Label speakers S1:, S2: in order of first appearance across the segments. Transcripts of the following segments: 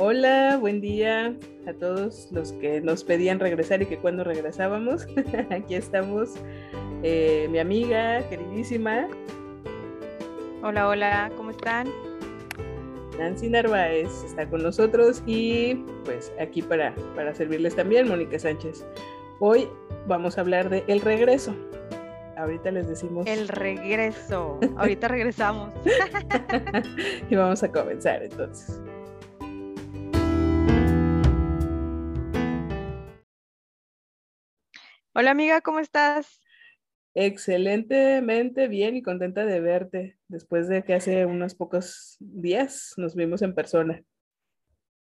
S1: Hola, buen día a todos los que nos pedían regresar y que cuando regresábamos. Aquí estamos, eh, mi amiga queridísima.
S2: Hola, hola, ¿cómo están?
S1: Nancy Narváez está con nosotros y pues aquí para, para servirles también, Mónica Sánchez. Hoy vamos a hablar de El Regreso. Ahorita les decimos.
S2: El regreso. Ahorita regresamos.
S1: y vamos a comenzar entonces.
S2: Hola amiga, ¿cómo estás?
S1: Excelentemente bien y contenta de verte después de que hace unos pocos días nos vimos en persona.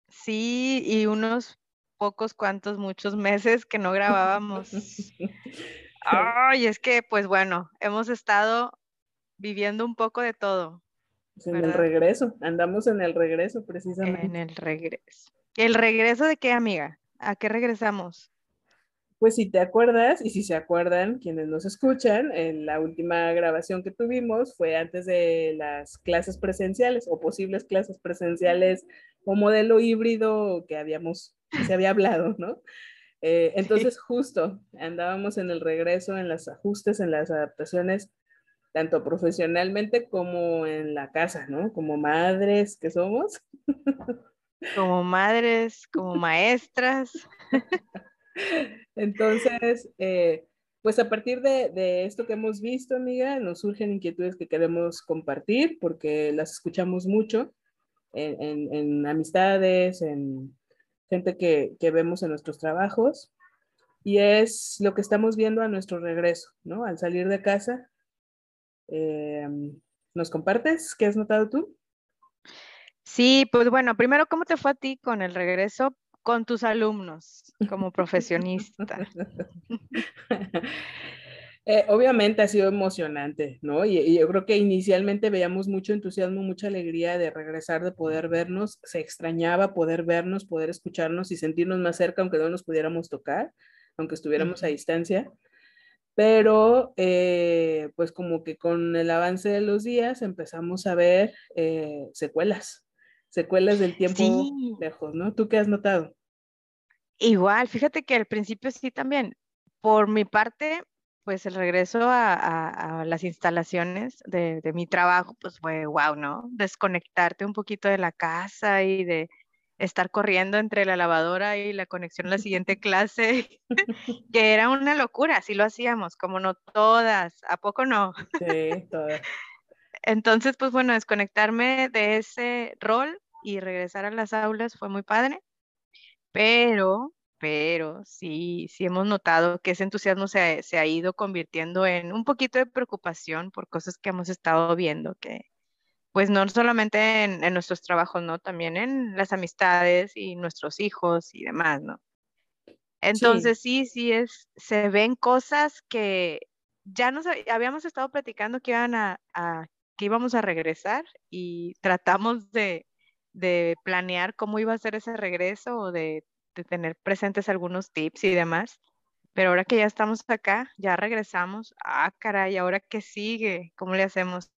S2: Sí, y unos pocos cuantos, muchos meses que no grabábamos. Ay, es que, pues bueno, hemos estado viviendo un poco de todo.
S1: Pues en el regreso, andamos en el regreso precisamente.
S2: En el regreso. ¿El regreso de qué, amiga? ¿A qué regresamos?
S1: Pues si te acuerdas, y si se acuerdan quienes nos escuchan, en la última grabación que tuvimos fue antes de las clases presenciales o posibles clases presenciales o modelo híbrido que habíamos, que se había hablado, ¿no? Eh, entonces justo andábamos en el regreso, en los ajustes, en las adaptaciones, tanto profesionalmente como en la casa, ¿no? Como madres que somos.
S2: Como madres, como maestras.
S1: Entonces, eh, pues a partir de, esto que hemos visto, amiga, nos surgen inquietudes que queremos compartir porque las escuchamos mucho en, amistades, en gente que, vemos en nuestros trabajos. Y es lo que estamos viendo a nuestro regreso, ¿no? Al salir de casa. Eh, ¿Nos compartes? ¿Qué has notado tú?
S2: Sí, pues bueno, primero, ¿cómo te fue a ti con el regreso? Con tus alumnos como profesionista?
S1: Eh, obviamente ha sido emocionante, ¿no? Y, yo creo que inicialmente veíamos mucho entusiasmo, mucha alegría de regresar, de poder vernos. Se extrañaba poder vernos, poder escucharnos y sentirnos más cerca, aunque no nos pudiéramos tocar, aunque estuviéramos a distancia. Pero, eh, pues como que con el avance de los días empezamos a ver eh, secuelas, secuelas del tiempo lejos, ¿no? ¿Tú qué has notado?
S2: Igual, fíjate que al principio sí también. Por mi parte, pues el regreso a, las instalaciones de, mi trabajo, pues fue wow, ¿no? Desconectarte un poquito de la casa y de estar corriendo entre la lavadora y la conexión a la siguiente clase, que era una locura, así lo hacíamos, como no todas, ¿a poco no?
S1: Sí, todas.
S2: Entonces, pues bueno, desconectarme de ese rol y regresar a las aulas fue muy padre, pero, pero sí, sí hemos notado que ese entusiasmo se, ha ido convirtiendo en un poquito de preocupación por cosas que hemos estado viendo, que pues no solamente en, nuestros trabajos, ¿no? También en las amistades y nuestros hijos y demás, ¿no? Entonces sí, sí, es, se ven cosas que ya nos habíamos estado platicando que iban a que íbamos a regresar y tratamos de, planear cómo iba a ser ese regreso o de, tener presentes algunos tips y demás. Pero ahora que ya estamos acá, ya regresamos. Ah, caray, ¿ahora qué sigue? ¿Cómo le hacemos?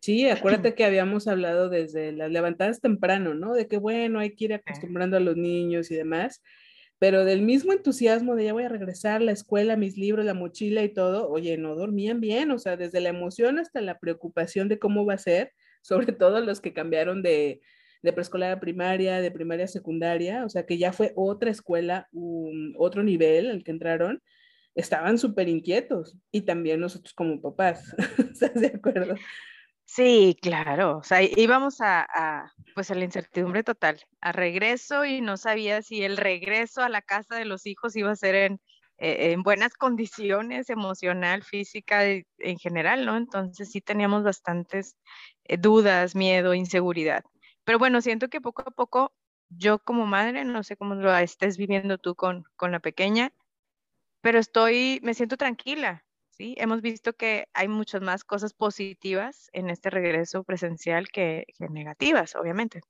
S1: Sí, acuérdate que habíamos hablado desde las levantadas temprano, ¿no? De que bueno, hay que ir acostumbrando a los niños y demás pero del mismo entusiasmo de ya voy a regresar a la escuela, mis libros, la mochila y todo, oye, no dormían bien, o sea, desde la emoción hasta la preocupación de cómo va a ser, sobre todo los que cambiaron de, de preescolar a primaria, de primaria a secundaria, o sea, que ya fue otra escuela, otro nivel al que entraron, estaban súper inquietos y también nosotros como papás, ¿estás de acuerdo?
S2: Sí, claro. O sea, íbamos a, pues a la incertidumbre total, a regreso y no sabía si el regreso a la casa de los hijos iba a ser en, eh, buenas condiciones emocional, física, en general, ¿no? Entonces sí teníamos bastantes eh, dudas, miedo, inseguridad. Pero bueno, siento que poco a poco yo como madre, no sé cómo lo estés viviendo tú con, con la pequeña, pero estoy, me siento tranquila, ¿sí? Hemos visto que hay muchas más cosas positivas en este regreso presencial que, negativas, obviamente.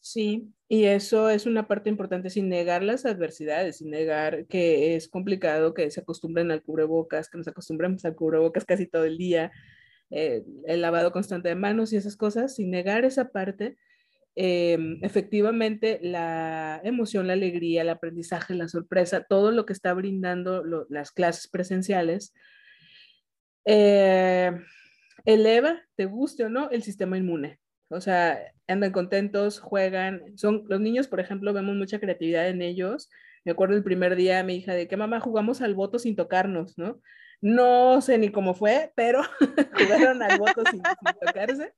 S1: Sí, y eso es una parte importante sin negar las adversidades, sin negar que es complicado que se acostumbren al cubrebocas, que nos acostumbremos al cubrebocas casi todo el día, eh, el lavado constante de manos y esas cosas, sin negar esa parte, em, efectivamente la emoción, la alegría, el aprendizaje, la sorpresa, todo lo que está brindando las clases presenciales, eh, eleva, te guste o no, el sistema inmune. O sea, andan contentos, juegan. Son los niños, por ejemplo, vemos mucha creatividad en ellos. Me acuerdo el primer día mi hija de que mamá jugamos al voto sin tocarnos, ¿no? No sé ni cómo fue, pero jugaron al voto sin, tocarse.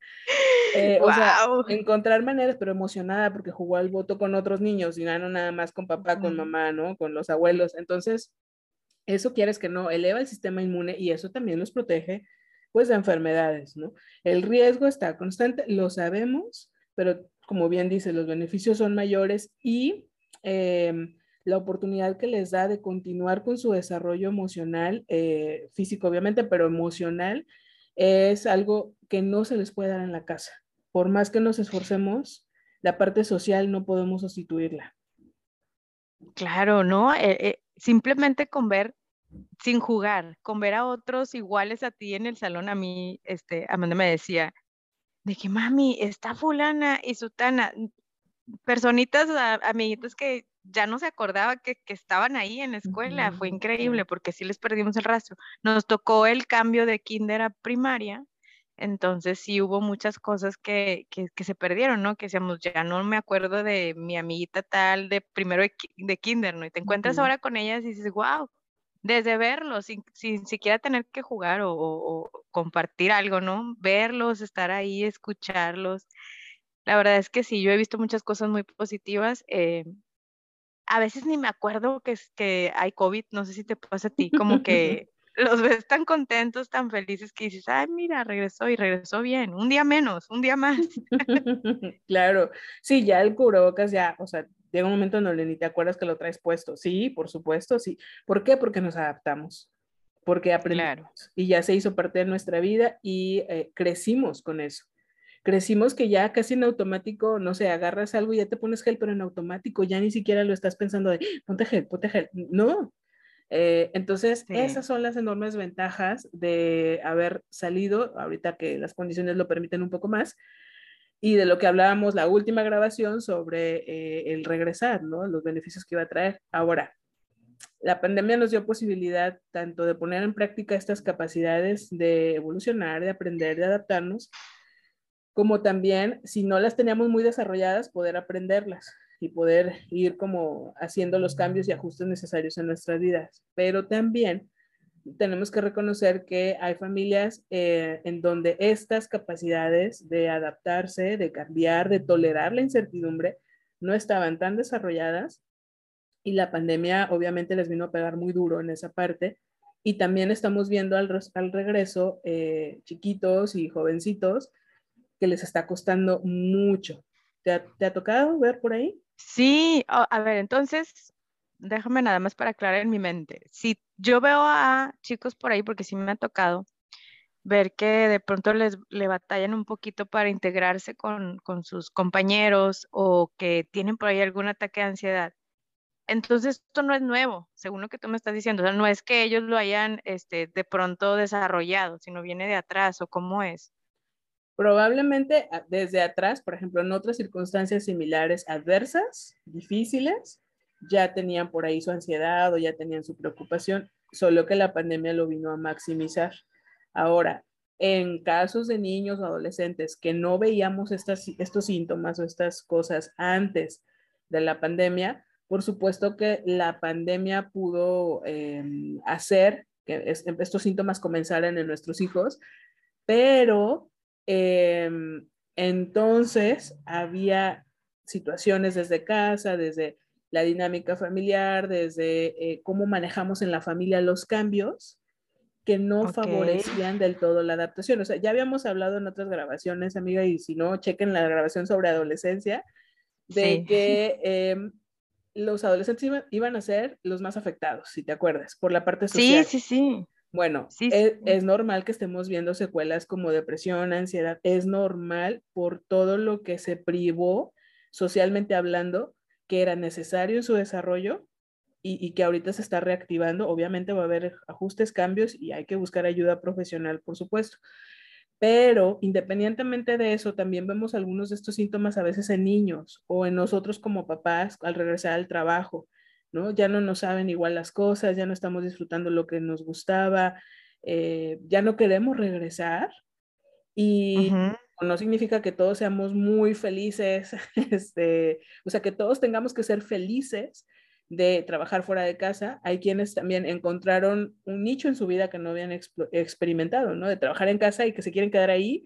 S1: Eh, o sea, encontrar maneras, pero emocionada porque jugó al voto con otros niños y no nada más con papá, con mamá, ¿no? Con los abuelos. Entonces, eso quieres que no, eleva el sistema inmune y eso también los protege pues de enfermedades, ¿no? El riesgo está constante, lo sabemos, pero como bien dice, los beneficios son mayores y em, la oportunidad que les da de continuar con su desarrollo emocional, eh, físico obviamente, pero emocional, es algo que no se les puede dar en la casa. Por más que nos esforcemos, la parte social no podemos sustituirla.
S2: Claro, ¿no? Eh, eh, simplemente con ver sin jugar, con ver a otros iguales a ti en el salón, a mí, este, Amanda me decía, de que mami, está fulana y sutana, personitas, amiguitos que ya no se acordaba que, estaban ahí en la escuela, fue increíble porque sí les perdimos el rastro. Nos tocó el cambio de kinder a primaria, entonces sí hubo muchas cosas que, se perdieron, ¿no? Que decíamos, ya no me acuerdo de mi amiguita tal de primero de, kinder, ¿no? Y te encuentras ahora con ellas y dices, wow, desde verlos, sin, siquiera tener que jugar o, compartir algo, ¿no? Verlos, estar ahí, escucharlos. La verdad es que sí, yo he visto muchas cosas muy positivas. Eh, a veces ni me acuerdo que, es, que hay COVID, no sé si te pasa a ti, como que los ves tan contentos, tan felices que dices, ay, mira, regresó y regresó bien, un día menos, un día más.
S1: claro, sí, ya el cubrebocas ya, o sea, llega un momento en donde ni te acuerdas que lo traes puesto. Sí, por supuesto, sí. ¿Por qué? Porque nos adaptamos, porque aprendimos y ya se hizo parte de nuestra vida y eh, crecimos con eso. Crecimos que ya casi en automático, no sé, agarras algo y ya te pones gel, pero en automático ya ni siquiera lo estás pensando de ponte gel, ponte gel. No. Eh, entonces, esas son las enormes ventajas de haber salido, ahorita que las condiciones lo permiten un poco más, y de lo que hablábamos la última grabación sobre eh, el regresar, ¿no? Los beneficios que iba a traer. Ahora, la pandemia nos dio posibilidad tanto de poner en práctica estas capacidades de evolucionar, de aprender, de adaptarnos, como también, si no las teníamos muy desarrolladas, poder aprenderlas y poder ir como haciendo los cambios y ajustes necesarios en nuestras vidas. Pero también tenemos que reconocer que hay familias eh, en donde estas capacidades de adaptarse, de cambiar, de tolerar la incertidumbre, no estaban tan desarrolladas y la pandemia obviamente les vino a pegar muy duro en esa parte. Y también estamos viendo al, regreso eh, chiquitos y jovencitos que les está costando mucho. ¿Te ha, tocado ver por ahí?
S2: Sí, a ver, entonces déjame nada más para aclarar en mi mente. Si yo veo a chicos por ahí, porque sí me ha tocado, ver que de pronto les le batallan un poquito para integrarse con, sus compañeros o que tienen por ahí algún ataque de ansiedad. Entonces, esto no es nuevo, según lo que tú me estás diciendo. O sea, no es que ellos lo hayan este, de pronto desarrollado, sino viene de atrás o cómo es.
S1: Probablemente ah, desde atrás, por ejemplo, en otras circunstancias similares, adversas, difíciles, ya tenían por ahí su ansiedad o ya tenían su preocupación, solo que la pandemia lo vino a maximizar. Ahora, en casos de niños o adolescentes que no veíamos estos síntomas o estas cosas antes de la pandemia, por supuesto que la pandemia pudo em, hacer que estos síntomas comenzaran en nuestros hijos, pero em, entonces había situaciones desde casa, desde la dinámica familiar, desde eh, cómo manejamos en la familia los cambios que no favorecían del todo la adaptación. O sea, ya habíamos hablado en otras grabaciones, amiga, y si no, chequen la grabación sobre adolescencia, de que em, los adolescentes iban, a ser los más afectados, si te acuerdas, por la parte social.
S2: Sí, sí, sí.
S1: Bueno, es, es, normal que estemos viendo secuelas como depresión, ansiedad, es normal por todo lo que se privó socialmente hablando que era necesario en su desarrollo y, que ahorita se está reactivando. Obviamente va a haber ajustes, cambios y hay que buscar ayuda profesional, por supuesto. Pero independientemente de eso, también vemos algunos de estos síntomas a veces en niños o en nosotros como papás al regresar al trabajo, ¿no? Ya no nos saben igual las cosas, ya no estamos disfrutando lo que nos gustaba, eh, ya no queremos regresar y no significa que todos seamos muy felices, este, o sea, que todos tengamos que ser felices de trabajar fuera de casa. Hay quienes también encontraron un nicho en su vida que no habían experimentado, ¿no? De trabajar en casa y que se quieren quedar ahí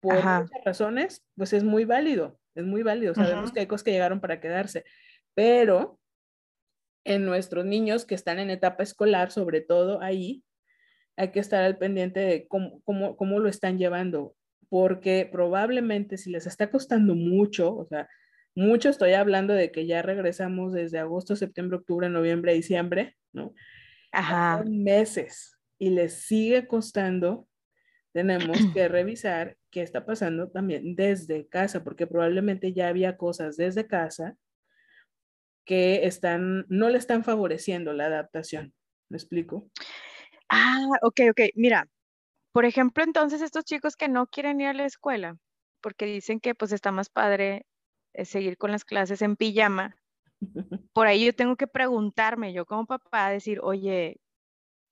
S1: por muchas razones, pues es muy válido, es muy válido. Sabemos que hay cosas que llegaron para quedarse, pero en nuestros niños que están en etapa escolar, sobre todo ahí, hay que estar al pendiente de cómo, cómo, cómo lo están llevando porque probablemente si les está costando mucho, o sea, mucho estoy hablando de que ya regresamos desde agosto, septiembre, octubre, noviembre, diciembre, ¿no?
S2: Ajá.
S1: meses y les sigue costando, tenemos que revisar qué está pasando también desde casa, porque probablemente ya había cosas desde casa que están, no le están favoreciendo la adaptación. ¿Me explico?
S2: Ah, ok, ok. Mira, por ejemplo, entonces estos chicos que no quieren ir a la escuela, porque dicen que pues está más padre eh, seguir con las clases en pijama, por ahí yo tengo que preguntarme, yo como papá, decir, oye,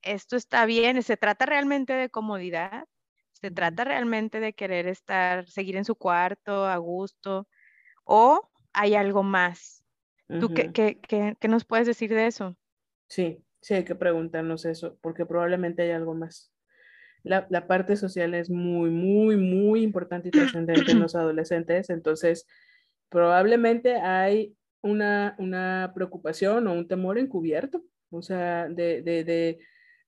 S2: esto está bien, ¿se trata realmente de comodidad? ¿Se trata realmente de querer estar, seguir en su cuarto a gusto? ¿O hay algo más? ¿Tú qué, qué, qué, nos puedes decir de eso?
S1: Sí, sí hay que preguntarnos eso, porque probablemente hay algo más la, parte social es muy, muy, muy importante y trascendente en los adolescentes. Entonces, probablemente hay una, una preocupación o un temor encubierto, o sea, de, de, de,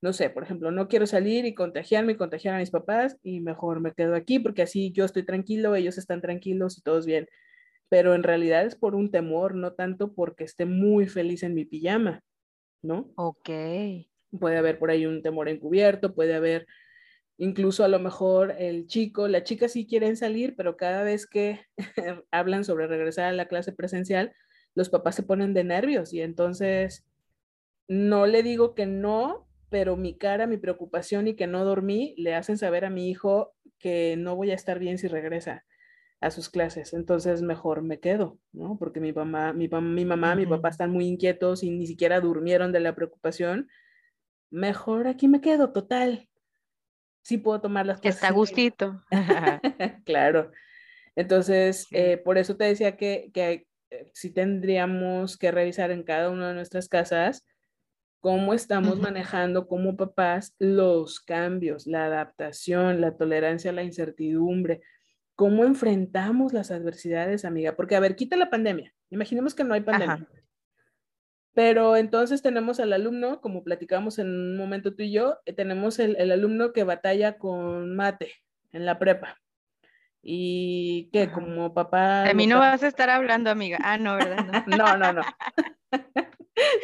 S1: no sé, por ejemplo, no quiero salir y contagiarme y contagiar a mis papás y mejor me quedo aquí porque así yo estoy tranquilo, ellos están tranquilos y todos bien. Pero en realidad es por un temor, no tanto porque esté muy feliz en mi pijama, ¿no?
S2: Ok.
S1: Puede haber por ahí un temor encubierto, puede haber Incluso a lo mejor el chico, la chica sí quieren salir, pero cada vez que hablan sobre regresar a la clase presencial, los papás se ponen de nervios y entonces no le digo que no, pero mi cara, mi preocupación y que no dormí le hacen saber a mi hijo que no voy a estar bien si regresa a sus clases. Entonces mejor me quedo, ¿no? Porque mi mamá, mi, mi mamá, mi papá están muy inquietos y ni siquiera durmieron de la preocupación. Mejor aquí me quedo, total, sí puedo tomar las
S2: cosas. Está gustito.
S1: claro. Entonces, eh, por eso te decía que, que eh, sí tendríamos que revisar en cada una de nuestras casas cómo estamos manejando como papás los cambios, la adaptación, la tolerancia a la incertidumbre, cómo enfrentamos las adversidades, amiga. Porque, a ver, quita la pandemia. Imaginemos que no hay pandemia. Pero entonces tenemos al alumno, como platicamos en un momento tú y yo, eh, tenemos el, el alumno que batalla con mate en la prepa. Y que como papá...
S2: A mí no vas a estar hablando, amiga. Ah, no, ¿verdad?
S1: No, no, no.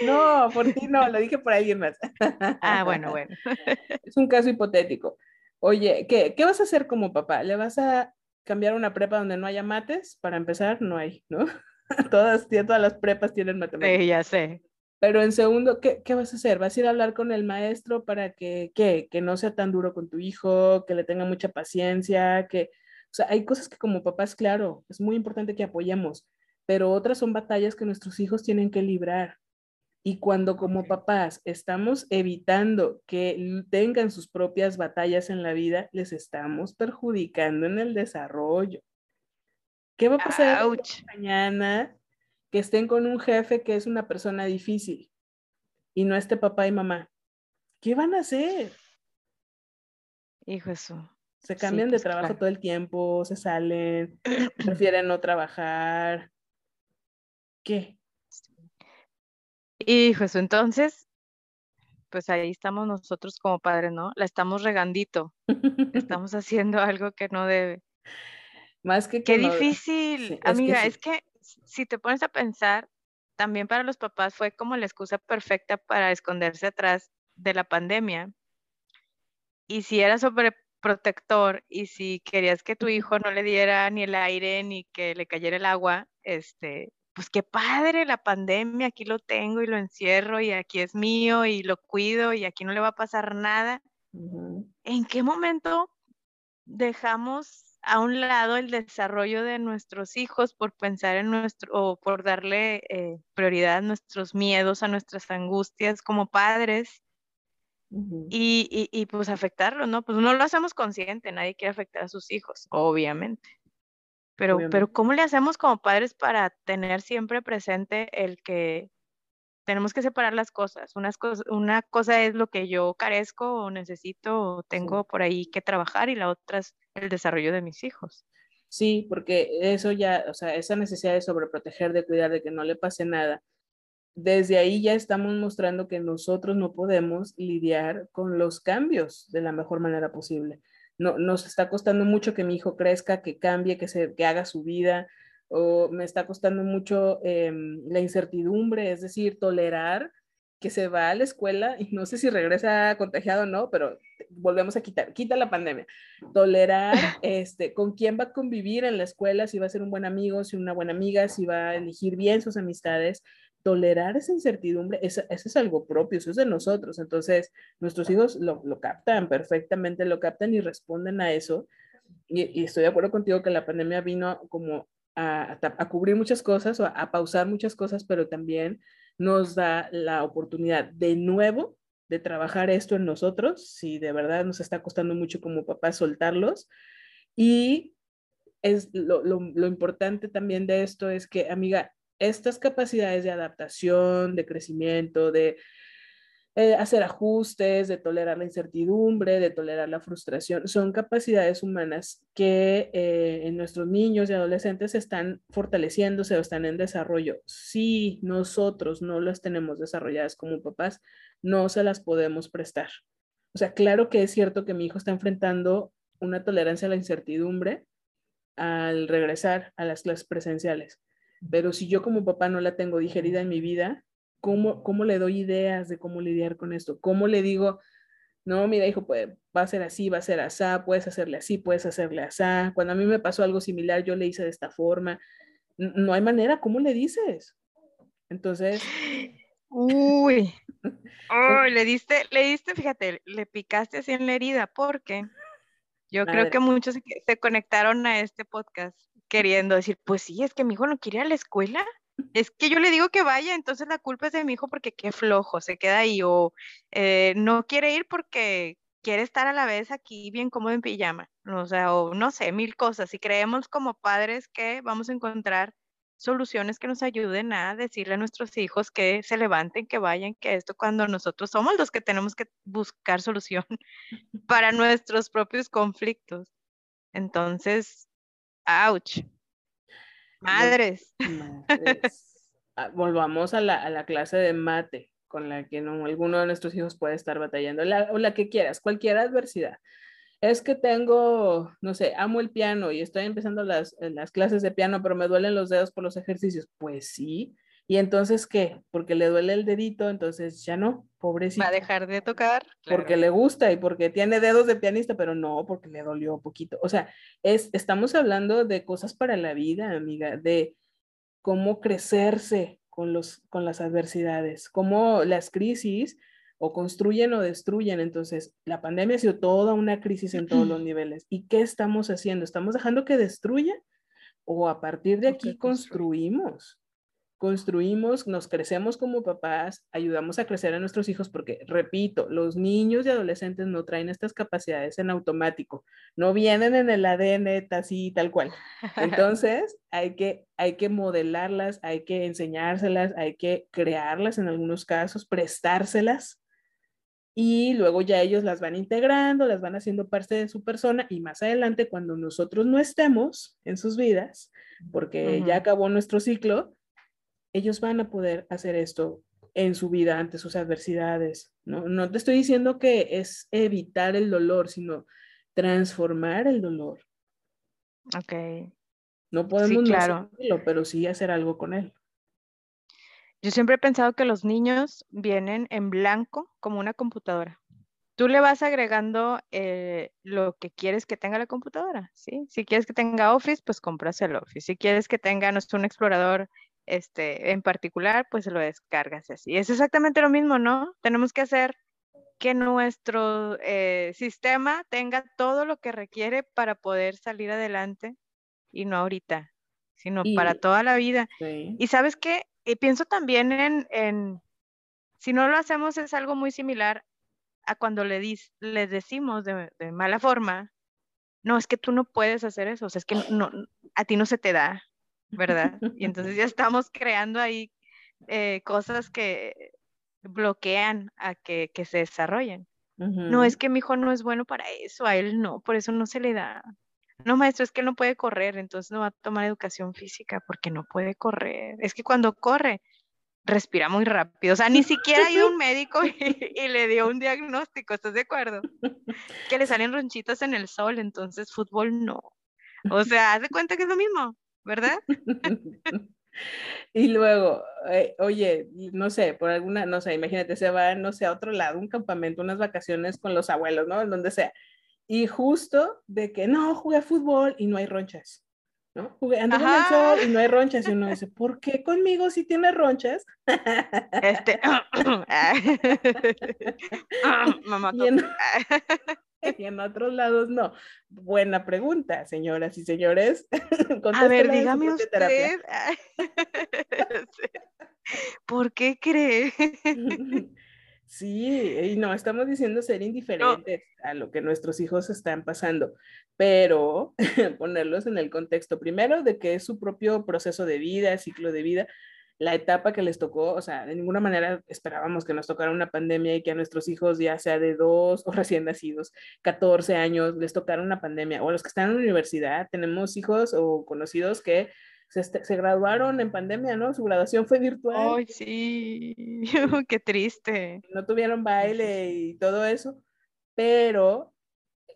S1: No, por ti no, lo dije por alguien más.
S2: Ah, bueno, bueno.
S1: Es un caso hipotético. Oye, ¿qué, ¿qué vas a hacer como papá? ¿Le vas a cambiar una prepa donde no haya mates? Para empezar, no hay, ¿no? todas, todas las prepas tienen matemáticas.
S2: Sí, ya sé.
S1: Pero en segundo, ¿qué, ¿qué, vas a hacer? ¿Vas a ir a hablar con el maestro para que, ¿qué? que no sea tan duro con tu hijo, que le tenga mucha paciencia, que, o sea, hay cosas que como papás, claro, es muy importante que apoyemos, pero otras son batallas que nuestros hijos tienen que librar. Y cuando como papás estamos evitando que tengan sus propias batallas en la vida, les estamos perjudicando en el desarrollo. ¿Qué va a pasar mañana que estén con un jefe que es una persona difícil y no esté papá y mamá? ¿Qué van a hacer?
S2: Hijo eso.
S1: Se cambian de pues, trabajo todo el tiempo, se salen, prefieren no trabajar. ¿Qué?
S2: Hijo eso, entonces, pues ahí estamos nosotros como padres, ¿no? La estamos regandito. estamos haciendo algo que no debe.
S1: Más que
S2: Qué difícil, amiga, es que, si te pones a pensar, también para los papás fue como la excusa perfecta para esconderse atrás de la pandemia. Y si eras sobreprotector y si querías que tu hijo no le diera ni el aire ni que le cayera el agua, este, pues qué padre la pandemia, aquí lo tengo y lo encierro y aquí es mío y lo cuido y aquí no le va a pasar nada. ¿En qué momento dejamos a un lado el desarrollo de nuestros hijos por pensar en nuestro, o por darle eh, prioridad a nuestros miedos, a nuestras angustias como padres y, y, pues afectarlo, ¿no? Pues no lo hacemos consciente, nadie quiere afectar a sus hijos, obviamente. Pero, pero ¿cómo le hacemos como padres para tener siempre presente el que tenemos que separar las cosas? Unas una cosa es lo que yo carezco o necesito o tengo por ahí que trabajar y la otra es el desarrollo de mis hijos.
S1: Sí, porque eso ya, o sea, esa necesidad de sobreproteger, de cuidar, de que no le pase nada, desde ahí ya estamos mostrando que nosotros no podemos lidiar con los cambios de la mejor manera posible. No, nos está costando mucho que mi hijo crezca, que cambie, que, se, que haga su vida, o me está costando mucho em, la incertidumbre, es decir, tolerar que se va a la escuela y no sé si regresa contagiado o no, pero volvemos a quitar, quita la pandemia. Tolerar este, con quién va a convivir en la escuela, si va a ser un buen amigo, si una buena amiga, si va a elegir bien sus amistades, tolerar esa incertidumbre, eso, es algo propio, eso es de nosotros. Entonces, nuestros hijos lo, captan perfectamente, lo captan y responden a eso. Y, estoy de acuerdo contigo que la pandemia vino como a, cubrir muchas cosas o a, pausar muchas cosas, pero también nos da la oportunidad de nuevo de trabajar esto en nosotros, si de verdad nos está costando mucho como papás soltarlos. Y es lo, lo importante también de esto es que, amiga, estas capacidades de adaptación, de crecimiento, de eh, hacer ajustes, de tolerar la incertidumbre, de tolerar la frustración, son capacidades humanas que eh, en nuestros niños y adolescentes están fortaleciéndose o están en desarrollo. Si nosotros no las tenemos desarrolladas como papás, no se las podemos prestar. O sea, claro que es cierto que mi hijo está enfrentando una tolerancia a la incertidumbre al regresar a las clases presenciales pero si yo como papá no la tengo digerida en mi vida, ¿cómo, cómo le doy ideas de cómo lidiar con esto? ¿Cómo le digo, no, mira, hijo, pues, va a ser así, va a ser así, puedes hacerle así, puedes hacerle así. Cuando a mí me pasó algo similar, yo le hice de esta forma. No hay manera, ¿cómo le dices? Entonces...
S2: Uy, oh, le diste, le diste, fíjate, le picaste así en la herida, porque yo creo que muchos se conectaron a este podcast queriendo decir, pues sí, es que mi hijo no quiere ir a la escuela. Es que yo le digo que vaya, entonces la culpa es de mi hijo porque qué flojo, se queda ahí o eh, no quiere ir porque quiere estar a la vez aquí bien cómodo en pijama, o sea, o no sé, mil cosas. Y creemos como padres que vamos a encontrar soluciones que nos ayuden a decirle a nuestros hijos que se levanten, que vayan, que esto cuando nosotros somos los que tenemos que buscar solución para nuestros propios conflictos. Entonces, Ouch. Madres.
S1: Ah, volvamos a la, clase de mate con la que no, alguno de nuestros hijos puede estar batallando, o la que quieras, cualquier adversidad. Es que tengo, no sé, amo el piano y estoy empezando las, las clases de piano, pero me duelen los dedos por los ejercicios. Pues sí, y entonces, ¿qué? Porque le duele el dedito, entonces ya no, pobrecito.
S2: Va a dejar de tocar.
S1: Porque le gusta y porque tiene dedos de pianista, pero no, porque le dolió poquito. O sea, es, estamos hablando de cosas para la vida, amiga, de cómo crecerse con, los, con las adversidades, cómo las crisis o construyen o destruyen. Entonces, la pandemia ha sido toda una crisis en todos los niveles. ¿Y qué estamos haciendo? ¿Estamos dejando que destruya? ¿O a partir de aquí construimos? Construimos, nos crecemos como papás, ayudamos a crecer a nuestros hijos porque, repito, los niños y adolescentes no traen estas capacidades en automático, no vienen en el ADN así tal cual. Entonces, hay que, hay que modelarlas, hay que enseñárselas, hay que crearlas en algunos casos, prestárselas y luego ya ellos las van integrando, las van haciendo parte de su persona y más adelante cuando nosotros no estemos en sus vidas, porque ya acabó nuestro ciclo, ellos van a poder hacer esto en su vida ante sus adversidades. No, no te estoy diciendo que es evitar el dolor, sino transformar el dolor.
S2: Ok.
S1: No podemos sí, claro. pero sí hacer algo con él.
S2: Yo siempre he pensado que los niños vienen en blanco como una computadora. Tú le vas agregando eh, lo que quieres que tenga la computadora, ¿sí? Si quieres que tenga Office, pues compras el Office. Si quieres que tenga nuestro un explorador este, en particular, pues lo descargas así. Es exactamente lo mismo, ¿no? Tenemos que hacer que nuestro eh, sistema tenga todo lo que requiere para poder salir adelante y no ahorita, sino para toda la vida. Y sabes qué, y pienso también en, si no lo hacemos es algo muy similar a cuando le, les decimos de, mala forma, no, es que tú no puedes hacer eso, o sea, es que no, a ti no se te da, ¿verdad? Y entonces ya estamos creando ahí eh, cosas que bloquean a que, se desarrollen. No, es que mi hijo no es bueno para eso, a él no, por eso no se le da. No, maestro, es que él no puede correr, entonces no va a tomar educación física porque no puede correr. Es que cuando corre, respira muy rápido. O sea, ni siquiera ha ido un médico y, le dio un diagnóstico, ¿estás de acuerdo? Que le salen ronchitas en el sol, entonces fútbol no. O sea, haz de cuenta que es lo mismo, ¿verdad?
S1: Y luego, eh, oye, no sé, por alguna, no sé, imagínate, se va, no sé, a otro lado, un campamento, unas vacaciones con los abuelos, ¿no? En donde sea. Y justo de que no, jugué fútbol y no hay ronchas, ¿no? Jugué, ando en el sol y no hay ronchas. Y uno dice, ¿por qué conmigo si tiene ronchas? Este, mamá. y en otros lados no. Buena pregunta, señoras y señores.
S2: A ver, dígame usted. ¿Por qué cree?
S1: Sí, y no, estamos diciendo ser indiferentes a lo que nuestros hijos están pasando, pero ponerlos en el contexto primero de que es su propio proceso de vida, ciclo de vida, la etapa que les tocó, o sea, de ninguna manera esperábamos que nos tocara una pandemia y que a nuestros hijos, ya sea de dos o recién nacidos, 14 años, les tocara una pandemia, o a los que están en la universidad, tenemos hijos o conocidos que se, se graduaron en pandemia, ¿no? Su graduación fue virtual.
S2: Ay, sí, qué triste.
S1: No tuvieron baile y todo eso, pero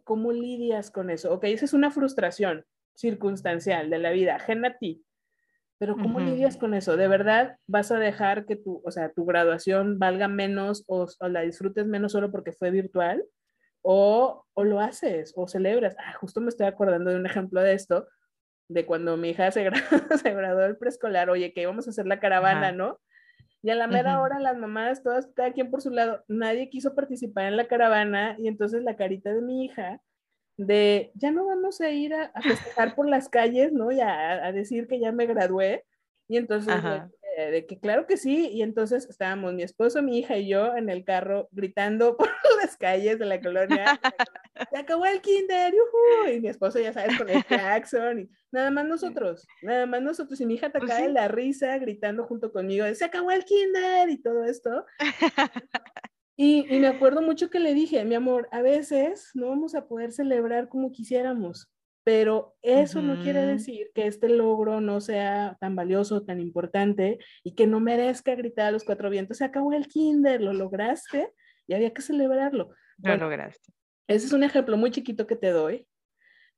S1: ¿cómo lidias con eso? Ok, esa es una frustración circunstancial de la vida, ajena a ti pero ¿cómo lidias con eso? ¿De verdad vas a dejar que tu, o sea, tu graduación valga menos o, la disfrutes menos solo porque fue virtual? O, o, lo haces o celebras. Ah, justo me estoy acordando de un ejemplo de esto, de cuando mi hija se, graduó, se graduó del preescolar, oye, que íbamos a hacer la caravana, ¿no? Y a la mera hora las mamás, todas, cada quien por su lado, nadie quiso participar en la caravana y entonces la carita de mi hija de ya no vamos a ir a, festejar por las calles, ¿no? Y a, decir que ya me gradué. Y entonces, de, que claro que sí, y entonces estábamos mi esposo, mi hija y yo en el carro gritando por las calles de la colonia. Se acabó el kinder, y mi esposo ya sabes con el Jackson, y nada más nosotros, nada más nosotros, y mi hija atacada pues de la risa gritando junto conmigo, se acabó el kinder y todo esto. Y, me acuerdo mucho que le dije, mi amor, a veces no vamos a poder celebrar como quisiéramos, pero eso no quiere decir que este logro no sea tan valioso, tan importante y que no merezca gritar a los cuatro vientos. Se acabó el kinder, lo lograste y había que celebrarlo.
S2: Lo lograste.
S1: Ese es un ejemplo muy chiquito que te doy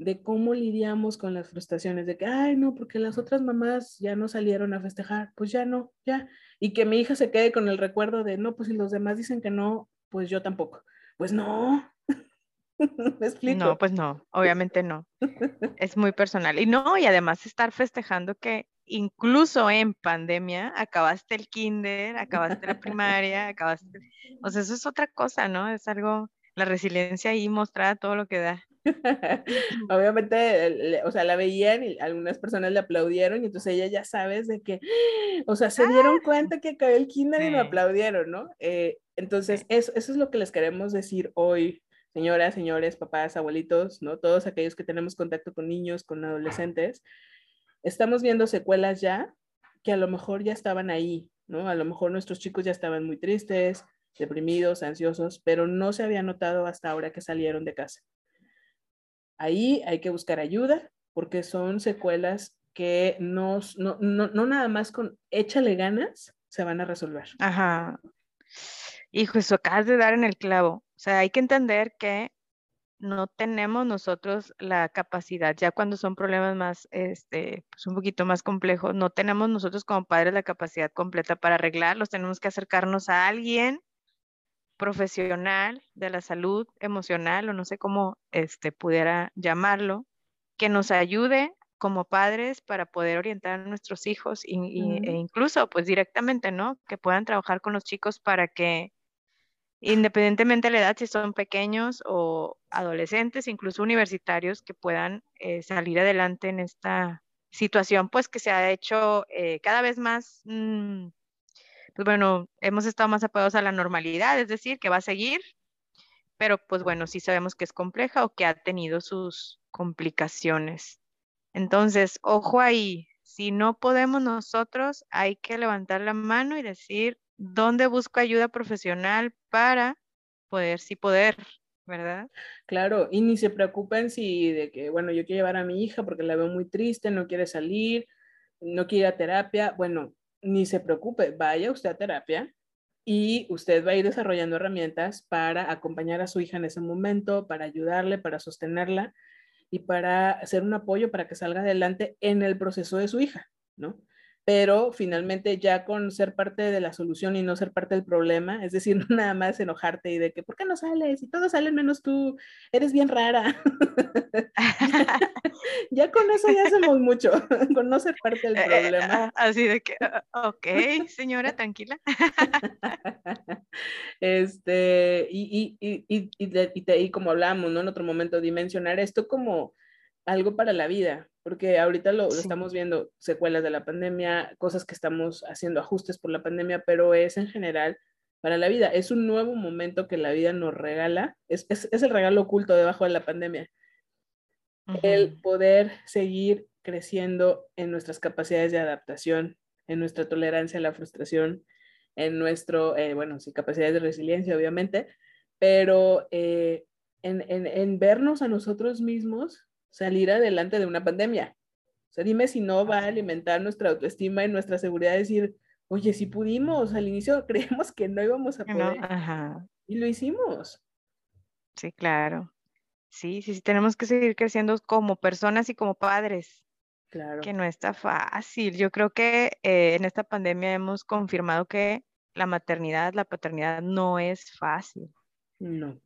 S1: de cómo lidiamos con las frustraciones de que, ay, no, porque las otras mamás ya no salieron a festejar, pues ya no, ya y que mi hija se quede con el recuerdo de, no, pues si los demás dicen que no, pues yo tampoco. Pues no. ¿Me explico?
S2: No, pues no, obviamente no. es muy personal. Y no, y además estar festejando que incluso en pandemia acabaste el kinder, acabaste la primaria, acabaste... O sea, eso es otra cosa, ¿no? Es algo, la resiliencia ahí mostrada todo lo que da.
S1: Obviamente, o sea, la veían y algunas personas le aplaudieron y entonces ella ya sabes de que, o sea, se dieron ¡Ah! cuenta que acabé el kinder y me aplaudieron, ¿no? Eh, entonces, eso, eso es lo que les queremos decir hoy, señoras, señores, papás, abuelitos, ¿no? Todos aquellos que tenemos contacto con niños, con adolescentes, estamos viendo secuelas ya que a lo mejor ya estaban ahí, ¿no? A lo mejor nuestros chicos ya estaban muy tristes, deprimidos, ansiosos, pero no se había notado hasta ahora que salieron de casa. Ahí hay que buscar ayuda porque son secuelas que no, no, no, nada más con échale ganas se van a resolver.
S2: Ajá. Hijo, eso acabas de dar en el clavo. O sea, hay que entender que no tenemos nosotros la capacidad, ya cuando son problemas más, este, pues un poquito más complejos, no tenemos nosotros como padres la capacidad completa para arreglarlos, tenemos que acercarnos a alguien profesional de la salud emocional o no sé cómo este, pudiera llamarlo, que nos ayude como padres para poder orientar a nuestros hijos e incluso pues directamente, ¿no? Que puedan trabajar con los chicos para que independientemente de la edad, si son pequeños o adolescentes, incluso universitarios, que puedan eh, salir adelante en esta situación, pues que se ha hecho eh, cada vez más, mm, pues bueno, hemos estado más apegados a la normalidad, es decir, que va a seguir, pero pues bueno, sí sabemos que es compleja o que ha tenido sus complicaciones. Entonces, ojo ahí, si no podemos nosotros, hay que levantar la mano y decir, ¿dónde busco ayuda profesional para poder, sí poder, ¿verdad?
S1: Claro, y ni se preocupen si de que, bueno, yo quiero llevar a mi hija porque la veo muy triste, no quiere salir, no quiere ir a terapia, bueno, ni se preocupe, vaya usted a terapia y usted va a ir desarrollando herramientas para acompañar a su hija en ese momento, para ayudarle, para sostenerla y para ser un apoyo para que salga adelante en el proceso de su hija, ¿no? Pero finalmente ya con ser parte de la solución y no ser parte del problema, es decir, no nada más enojarte y de que, ¿por qué no sales? Y todos salen menos tú, eres bien rara. ya con eso ya hacemos mucho, con no ser parte del eh, problema.
S2: Así de que, ah, ok, señora, tranquila.
S1: este, y, y, y, y, y como hablamos, ¿no? En otro momento, dimensionar esto como algo para la vida, porque ahorita lo, estamos viendo, secuelas de la pandemia, cosas que estamos haciendo ajustes por la pandemia, pero es en general para la vida. Es un nuevo momento que la vida nos regala, es, el regalo oculto debajo de la pandemia. El poder seguir creciendo en nuestras capacidades de adaptación, en nuestra tolerancia a la frustración, en nuestro, eh, bueno, sí, capacidades de resiliencia, obviamente, pero eh, en, en vernos a nosotros mismos salir adelante de una pandemia. O sea, dime si no va a alimentar nuestra autoestima y nuestra seguridad, decir, oye, si pudimos, al inicio creemos que no íbamos a poder. Y lo hicimos.
S2: Sí, claro. Sí, sí, sí, tenemos que seguir creciendo como personas y como padres. Claro. Que no está fácil. Yo creo que eh, en esta pandemia hemos confirmado que la maternidad, la paternidad no es fácil.
S1: No.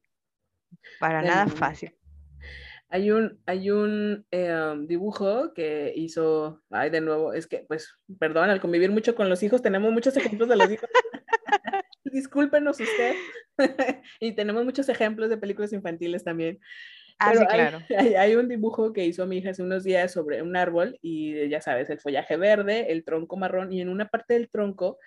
S2: Para nada fácil.
S1: Hay un, hay un eh, dibujo que hizo, ay, de nuevo, es que, pues, perdón, al convivir mucho con los hijos, tenemos muchos ejemplos de los hijos. Discúlpenos usted. y tenemos muchos ejemplos de películas infantiles también.
S2: Ah, sí, claro.
S1: Hay, hay, un dibujo que hizo mi hija hace unos días sobre un árbol y ya sabes, el follaje verde, el tronco marrón y en una parte del tronco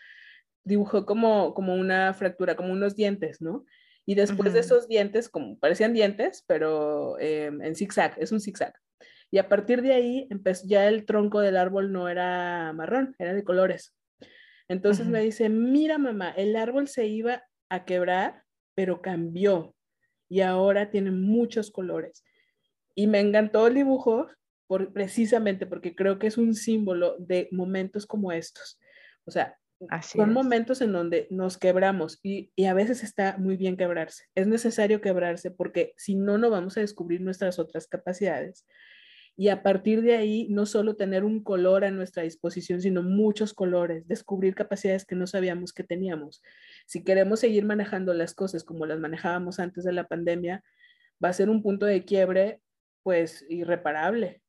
S1: dibujó como, como una fractura, como unos dientes, ¿no? Y después de esos dientes, como parecían dientes, pero em, en zigzag, es un zigzag. Y a partir de ahí, empezó, ya el tronco del árbol no era marrón, era de colores. Entonces me dice, mira mamá, el árbol se iba a quebrar, pero cambió y ahora tiene muchos colores. Y me encantó el dibujo por, precisamente porque creo que es un símbolo de momentos como estos. O sea, son momentos en donde nos quebramos y, a veces está muy bien quebrarse. Es necesario quebrarse porque si no, no vamos a descubrir nuestras otras capacidades. Y a partir de ahí, no solo tener un color a nuestra disposición, sino muchos colores, descubrir capacidades que no sabíamos que teníamos. Si queremos seguir manejando las cosas como las manejábamos antes de la pandemia, va a ser un punto de quiebre, pues, irreparable.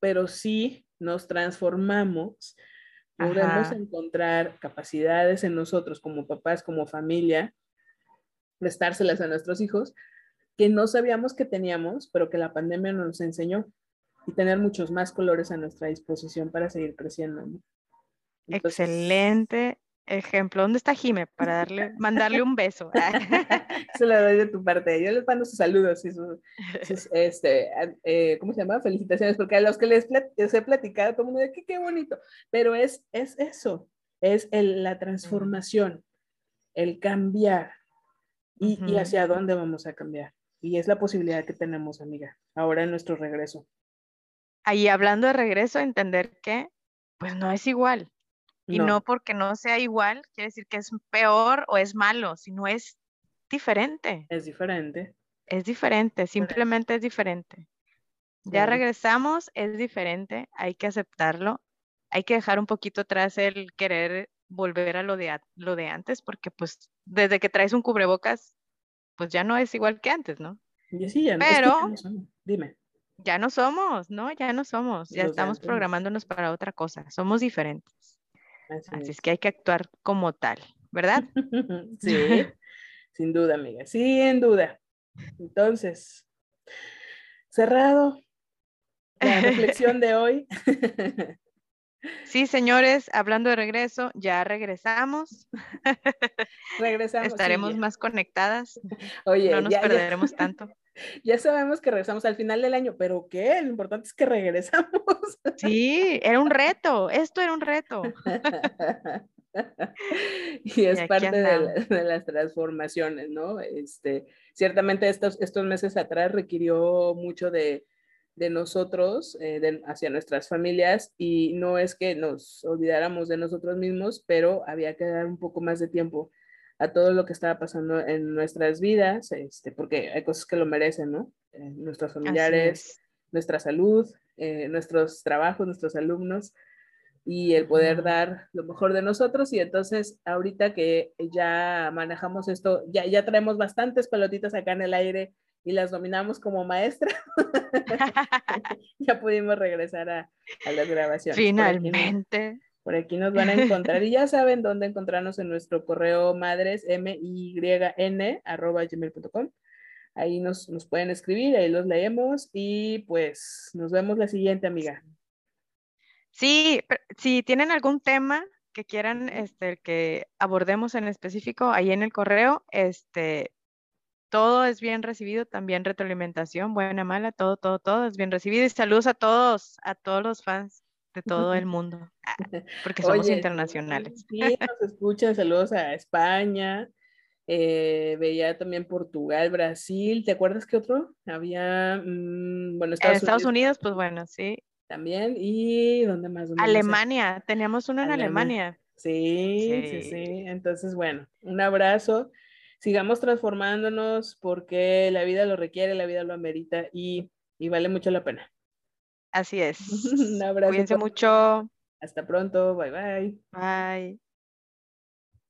S1: Pero si nos transformamos, podemos encontrar capacidades en nosotros como papás, como familia, prestárselas a nuestros hijos que no sabíamos que teníamos, pero que la pandemia nos enseñó y tener muchos más colores a nuestra disposición para seguir creciendo.
S2: Excelente ejemplo. ¿Dónde está Jime para darle, mandarle un beso?
S1: Se lo doy de tu parte. Yo les mando sus saludos y sus, este, eh, ¿cómo se llama? Felicitaciones, porque a los que les, he platicado, todo el mundo dice, qué, bonito. Pero es, es eso, es la transformación, el cambiar y, y hacia dónde vamos a cambiar. Y es la posibilidad que tenemos, amiga, ahora en nuestro regreso.
S2: Ahí hablando de regreso, entender que pues no es igual. Y no. porque no sea igual, quiere decir que es peor o es malo, sino es diferente.
S1: Es diferente.
S2: Es diferente, simplemente es diferente. Ya regresamos, es diferente, hay que aceptarlo, hay que dejar un poquito atrás el querer volver a lo de, lo de antes, porque pues desde que traes un cubrebocas, pues ya no es igual que antes, ¿no?
S1: sí, ya, Pero, dime.
S2: Ya no somos, ¿no? Ya no somos, ya estamos programándonos para otra cosa, somos diferentes. Así, es. que hay que actuar como tal, ¿verdad?
S1: sí. Sin duda, amiga, sin duda. Entonces, cerrado la reflexión de hoy.
S2: Sí, señores, hablando de regreso, ya regresamos.
S1: Regresamos.
S2: Estaremos más conectadas. Oye, no nos perderemos tanto.
S1: Ya sabemos que regresamos al final del año, pero ¿qué? Lo importante es que regresamos.
S2: Sí, era un reto, esto era un reto.
S1: y es parte de, las transformaciones, ¿no? Este, ciertamente estos, estos meses atrás requirió mucho de, de nosotros eh, hacia nuestras familias y no es que nos olvidáramos de nosotros mismos, pero había que dar un poco más de tiempo a todo lo que estaba pasando en nuestras vidas, este, porque hay cosas que lo merecen, ¿no? Eh, nuestros familiares, nuestra salud, eh, nuestros trabajos, nuestros alumnos y el poder dar lo mejor de nosotros. Y entonces, ahorita que ya manejamos esto, ya, ya traemos bastantes pelotitas acá en el aire y las dominamos como maestra, ya pudimos regresar a, a las grabaciones.
S2: Finalmente.
S1: Por aquí, nos van a encontrar y ya saben dónde encontrarnos en nuestro correo madres m y n arroba gmail.com. Ahí nos, nos pueden escribir, ahí los leemos y pues nos vemos la siguiente, amiga.
S2: Sí, si tienen algún tema que quieran este, que abordemos en específico, ahí en el correo, este, todo es bien recibido, también retroalimentación, buena, mala, todo, todo, todo es bien recibido. Y saludos a todos, a todos los fans de todo el mundo, porque somos internacionales.
S1: Sí, nos escuchan, saludos a España, eh, veía también Portugal, Brasil, ¿te acuerdas qué otro? Había, mm, bueno,
S2: Estados, Estados Unidos, pues bueno, sí.
S1: También, y ¿dónde más?
S2: Alemania, teníamos uno en Alemania.
S1: Sí, sí, sí, Entonces, bueno, un abrazo. Sigamos transformándonos porque la vida lo requiere, la vida lo amerita y, y vale mucho la pena.
S2: Así es.
S1: un abrazo.
S2: Cuídense mucho.
S1: Hasta pronto. Bye bye.
S2: Bye.